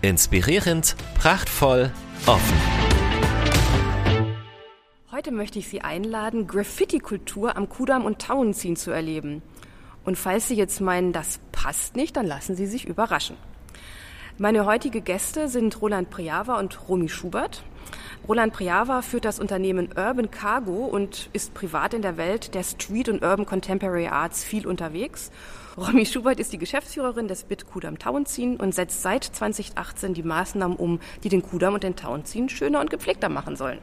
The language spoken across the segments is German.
Inspirierend, prachtvoll, offen. Heute möchte ich Sie einladen, Graffiti-Kultur am Kudamm und Tauenziehen zu erleben. Und falls Sie jetzt meinen, das passt nicht, dann lassen Sie sich überraschen. Meine heutige Gäste sind Roland Priava und Romy Schubert. Roland Priava führt das Unternehmen Urban Cargo und ist privat in der Welt der Street und Urban Contemporary Arts viel unterwegs. Romy Schubert ist die Geschäftsführerin des BIT Kudam Tauenziehen und setzt seit 2018 die Maßnahmen um, die den Kudam und den Tauenziehen schöner und gepflegter machen sollen.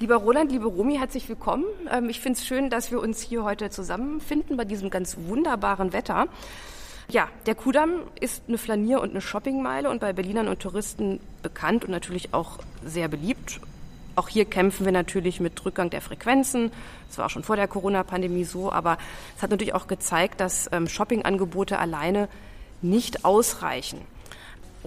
Lieber Roland, liebe Romy, herzlich willkommen. Ähm, ich finde es schön, dass wir uns hier heute zusammenfinden bei diesem ganz wunderbaren Wetter. Ja, der Kudamm ist eine Flanier- und eine Shoppingmeile und bei Berlinern und Touristen bekannt und natürlich auch sehr beliebt. Auch hier kämpfen wir natürlich mit Rückgang der Frequenzen. Das war auch schon vor der Corona-Pandemie so, aber es hat natürlich auch gezeigt, dass ähm, Shoppingangebote alleine nicht ausreichen.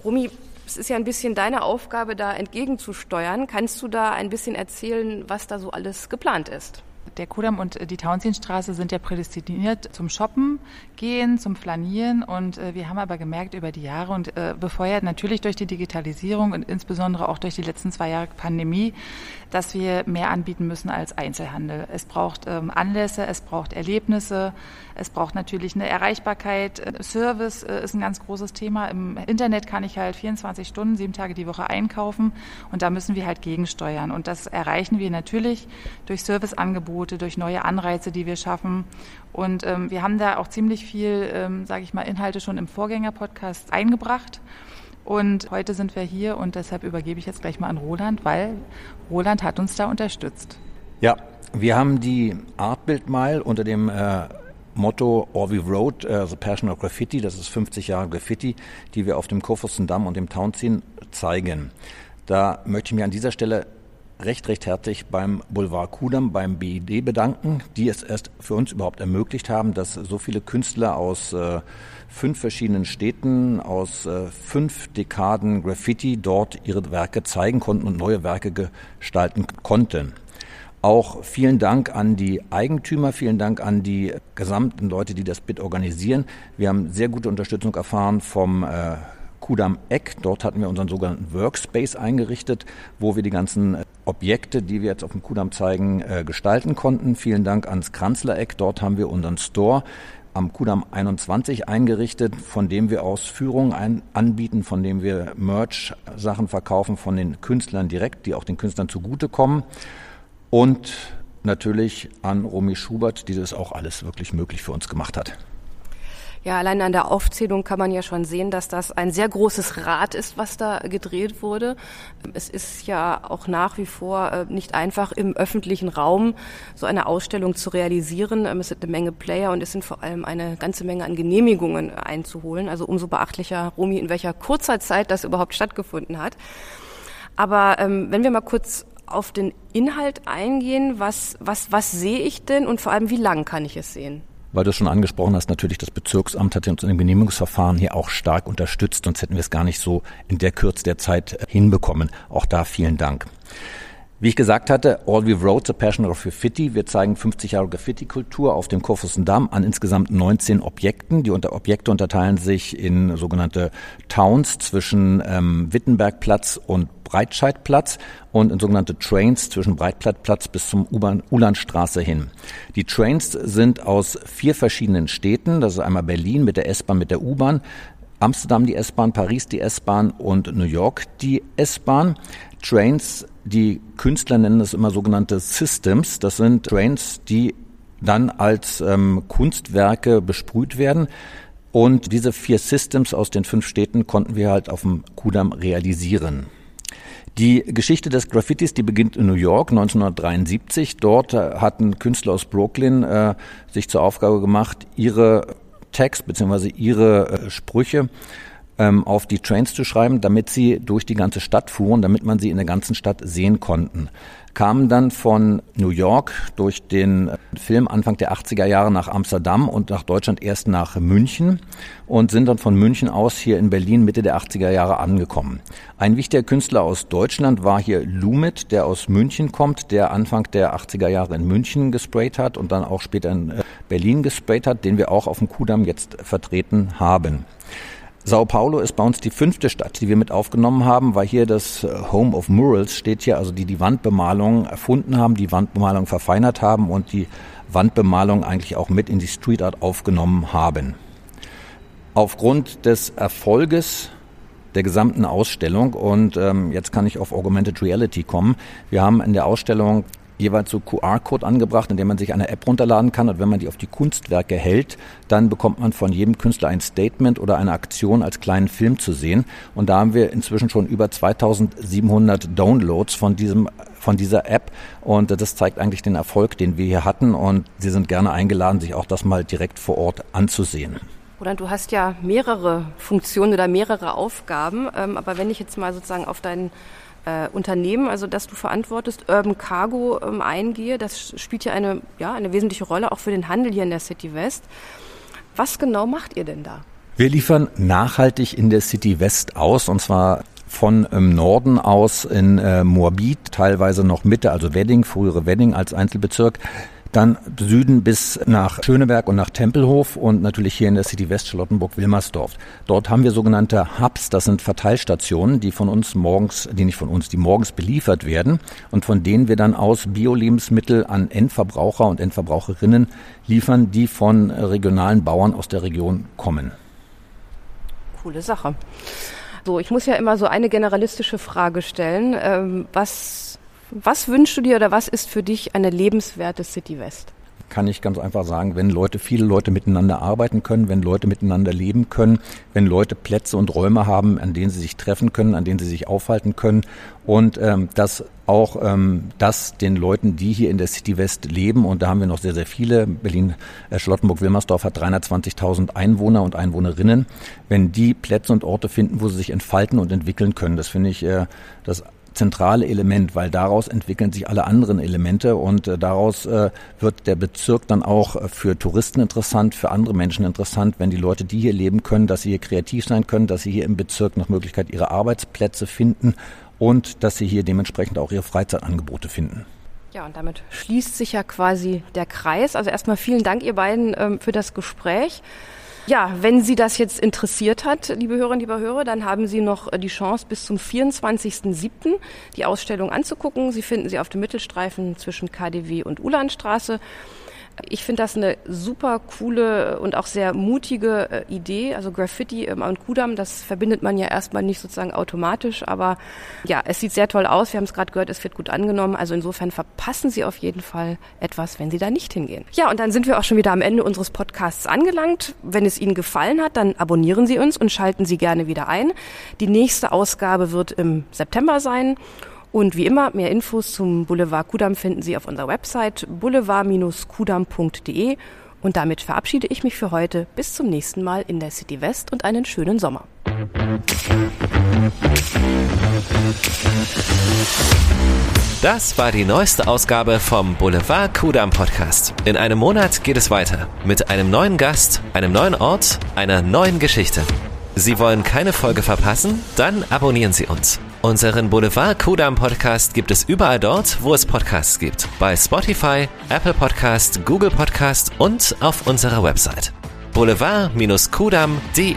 Romy, es ist ja ein bisschen deine Aufgabe, da entgegenzusteuern. Kannst du da ein bisschen erzählen, was da so alles geplant ist? Der Kudamm und die Tauentzienstraße sind ja prädestiniert zum Shoppen gehen, zum Flanieren und äh, wir haben aber gemerkt über die Jahre und äh, befeuert natürlich durch die Digitalisierung und insbesondere auch durch die letzten zwei Jahre Pandemie, dass wir mehr anbieten müssen als Einzelhandel. Es braucht ähm, Anlässe, es braucht Erlebnisse, es braucht natürlich eine Erreichbarkeit. Äh, Service äh, ist ein ganz großes Thema. Im Internet kann ich halt 24 Stunden, sieben Tage die Woche einkaufen und da müssen wir halt gegensteuern. Und das erreichen wir natürlich durch Serviceangebote, durch neue Anreize, die wir schaffen. Und ähm, wir haben da auch ziemlich viel, ähm, sage ich mal, Inhalte schon im Vorgänger-Podcast eingebracht. Und heute sind wir hier und deshalb übergebe ich jetzt gleich mal an Roland, weil Roland hat uns da unterstützt. Ja, wir haben die Artbild Mile unter dem äh, Motto Orville Road, uh, The Passion of Graffiti, das ist 50 Jahre Graffiti, die wir auf dem Kurfürstendamm und dem Townziehen zeigen. Da möchte ich mich an dieser Stelle recht, recht herzlich beim Boulevard Kudam, beim BID bedanken, die es erst für uns überhaupt ermöglicht haben, dass so viele Künstler aus äh, fünf verschiedenen Städten, aus äh, fünf Dekaden Graffiti dort ihre Werke zeigen konnten und neue Werke gestalten konnten. Auch vielen Dank an die Eigentümer, vielen Dank an die gesamten Leute, die das BIT organisieren. Wir haben sehr gute Unterstützung erfahren vom äh, Kudam Eck. Dort hatten wir unseren sogenannten Workspace eingerichtet, wo wir die ganzen Objekte, die wir jetzt auf dem Kudam zeigen, äh, gestalten konnten. Vielen Dank ans Kranzler Eck. Dort haben wir unseren Store am Kudam 21 eingerichtet, von dem wir Ausführungen ein, anbieten, von dem wir Merch-Sachen verkaufen von den Künstlern direkt, die auch den Künstlern zugutekommen und natürlich an Romy Schubert, die das auch alles wirklich möglich für uns gemacht hat. Ja, allein an der Aufzählung kann man ja schon sehen, dass das ein sehr großes Rad ist, was da gedreht wurde. Es ist ja auch nach wie vor äh, nicht einfach im öffentlichen Raum so eine Ausstellung zu realisieren. Ähm, es sind eine Menge Player und es sind vor allem eine ganze Menge an Genehmigungen einzuholen. Also umso beachtlicher, Romy, in welcher kurzer Zeit das überhaupt stattgefunden hat. Aber ähm, wenn wir mal kurz auf den Inhalt eingehen. Was, was, was sehe ich denn und vor allem, wie lang kann ich es sehen? Weil du es schon angesprochen hast, natürlich das Bezirksamt hat uns in dem Genehmigungsverfahren hier auch stark unterstützt, sonst hätten wir es gar nicht so in der Kürze der Zeit äh, hinbekommen. Auch da vielen Dank. Wie ich gesagt hatte, All We Wrote, The Passion of Graffiti. Wir zeigen 50 Jahre Graffiti-Kultur auf dem Kurfürstendamm an insgesamt 19 Objekten. Die unter Objekte unterteilen sich in sogenannte Towns zwischen ähm, Wittenbergplatz und Breitscheidplatz und in sogenannte Trains zwischen Breitscheidplatz bis zum Ulandstraße hin. Die Trains sind aus vier verschiedenen Städten. Das ist einmal Berlin mit der S-Bahn, mit der U-Bahn. Amsterdam die S-Bahn, Paris die S-Bahn und New York die S-Bahn. Trains, die Künstler nennen das immer sogenannte Systems. Das sind Trains, die dann als ähm, Kunstwerke besprüht werden. Und diese vier Systems aus den fünf Städten konnten wir halt auf dem Kudamm realisieren. Die Geschichte des Graffitis, die beginnt in New York 1973. Dort äh, hatten Künstler aus Brooklyn äh, sich zur Aufgabe gemacht, ihre Text bzw. ihre äh, Sprüche ähm, auf die Trains zu schreiben, damit sie durch die ganze Stadt fuhren, damit man sie in der ganzen Stadt sehen konnten kamen dann von New York durch den Film Anfang der 80er Jahre nach Amsterdam und nach Deutschland erst nach München und sind dann von München aus hier in Berlin Mitte der 80er Jahre angekommen. Ein wichtiger Künstler aus Deutschland war hier Lumit, der aus München kommt, der Anfang der 80er Jahre in München gesprayt hat und dann auch später in äh, Berlin gesprayt hat, den wir auch auf dem Kudamm jetzt vertreten haben. Sao Paulo ist bei uns die fünfte Stadt, die wir mit aufgenommen haben, weil hier das äh, Home of Murals steht hier, also die die Wandbemalung erfunden haben, die Wandbemalung verfeinert haben und die Wandbemalung eigentlich auch mit in die Street Art aufgenommen haben. Aufgrund des Erfolges der gesamten Ausstellung und ähm, jetzt kann ich auf Augmented Reality kommen. Wir haben in der Ausstellung jeweils so QR-Code angebracht, in dem man sich eine App runterladen kann. Und wenn man die auf die Kunstwerke hält, dann bekommt man von jedem Künstler ein Statement oder eine Aktion als kleinen Film zu sehen. Und da haben wir inzwischen schon über 2700 Downloads von diesem von dieser App. Und das zeigt eigentlich den Erfolg, den wir hier hatten. Und Sie sind gerne eingeladen, sich auch das mal direkt vor Ort anzusehen. Roland, du hast ja mehrere Funktionen oder mehrere Aufgaben, ähm, aber wenn ich jetzt mal sozusagen auf deinen äh, Unternehmen, also das du verantwortest, Urban Cargo ähm, eingehe. Das spielt ja eine, ja eine wesentliche Rolle auch für den Handel hier in der City West. Was genau macht ihr denn da? Wir liefern nachhaltig in der City West aus und zwar von im ähm, Norden aus in äh, Moabit, teilweise noch Mitte, also Wedding, frühere Wedding als Einzelbezirk, dann Süden bis nach Schöneberg und nach Tempelhof und natürlich hier in der City West Charlottenburg-Wilmersdorf. Dort haben wir sogenannte Hubs, das sind Verteilstationen, die von uns morgens, die nicht von uns, die morgens beliefert werden und von denen wir dann aus Bio-Lebensmittel an Endverbraucher und Endverbraucherinnen liefern, die von regionalen Bauern aus der Region kommen. Coole Sache. So, ich muss ja immer so eine generalistische Frage stellen. Ähm, was was wünschst du dir oder was ist für dich eine lebenswerte City West? kann ich ganz einfach sagen, wenn Leute, viele Leute miteinander arbeiten können, wenn Leute miteinander leben können, wenn Leute Plätze und Räume haben, an denen sie sich treffen können, an denen sie sich aufhalten können und ähm, dass auch ähm, das den Leuten, die hier in der City West leben, und da haben wir noch sehr, sehr viele, Berlin, äh, Charlottenburg-Wilmersdorf hat 320.000 Einwohner und Einwohnerinnen, wenn die Plätze und Orte finden, wo sie sich entfalten und entwickeln können, das finde ich äh, das zentrale Element, weil daraus entwickeln sich alle anderen Elemente und äh, daraus äh, wird der Bezirk dann auch äh, für Touristen interessant, für andere Menschen interessant, wenn die Leute, die hier leben können, dass sie hier kreativ sein können, dass sie hier im Bezirk nach Möglichkeit ihre Arbeitsplätze finden und dass sie hier dementsprechend auch ihre Freizeitangebote finden. Ja, und damit schließt sich ja quasi der Kreis. Also erstmal vielen Dank, ihr beiden, ähm, für das Gespräch. Ja, wenn Sie das jetzt interessiert hat, liebe Hörerinnen, liebe Hörer, dann haben Sie noch äh, die Chance, bis zum 24.07. die Ausstellung anzugucken. Sie finden sie auf dem Mittelstreifen zwischen KDW und Ulanstraße. Ich finde das eine super coole und auch sehr mutige äh, Idee. Also Graffiti im Mount Kudam, das verbindet man ja erstmal nicht sozusagen automatisch, aber ja, es sieht sehr toll aus. Wir haben es gerade gehört, es wird gut angenommen. Also insofern verpassen Sie auf jeden Fall etwas, wenn Sie da nicht hingehen. Ja, und dann sind wir auch schon wieder am Ende unseres Podcasts angelangt. Wenn es Ihnen gefallen hat, dann abonnieren Sie uns und schalten Sie gerne wieder ein. Die nächste Ausgabe wird im September sein. Und wie immer, mehr Infos zum Boulevard Kudam finden Sie auf unserer Website boulevard-kudam.de. Und damit verabschiede ich mich für heute. Bis zum nächsten Mal in der City West und einen schönen Sommer. Das war die neueste Ausgabe vom Boulevard Kudam Podcast. In einem Monat geht es weiter mit einem neuen Gast, einem neuen Ort, einer neuen Geschichte. Sie wollen keine Folge verpassen? Dann abonnieren Sie uns. Unseren Boulevard Kudam Podcast gibt es überall dort, wo es Podcasts gibt. Bei Spotify, Apple Podcast, Google Podcast und auf unserer Website. boulevard-kudam.de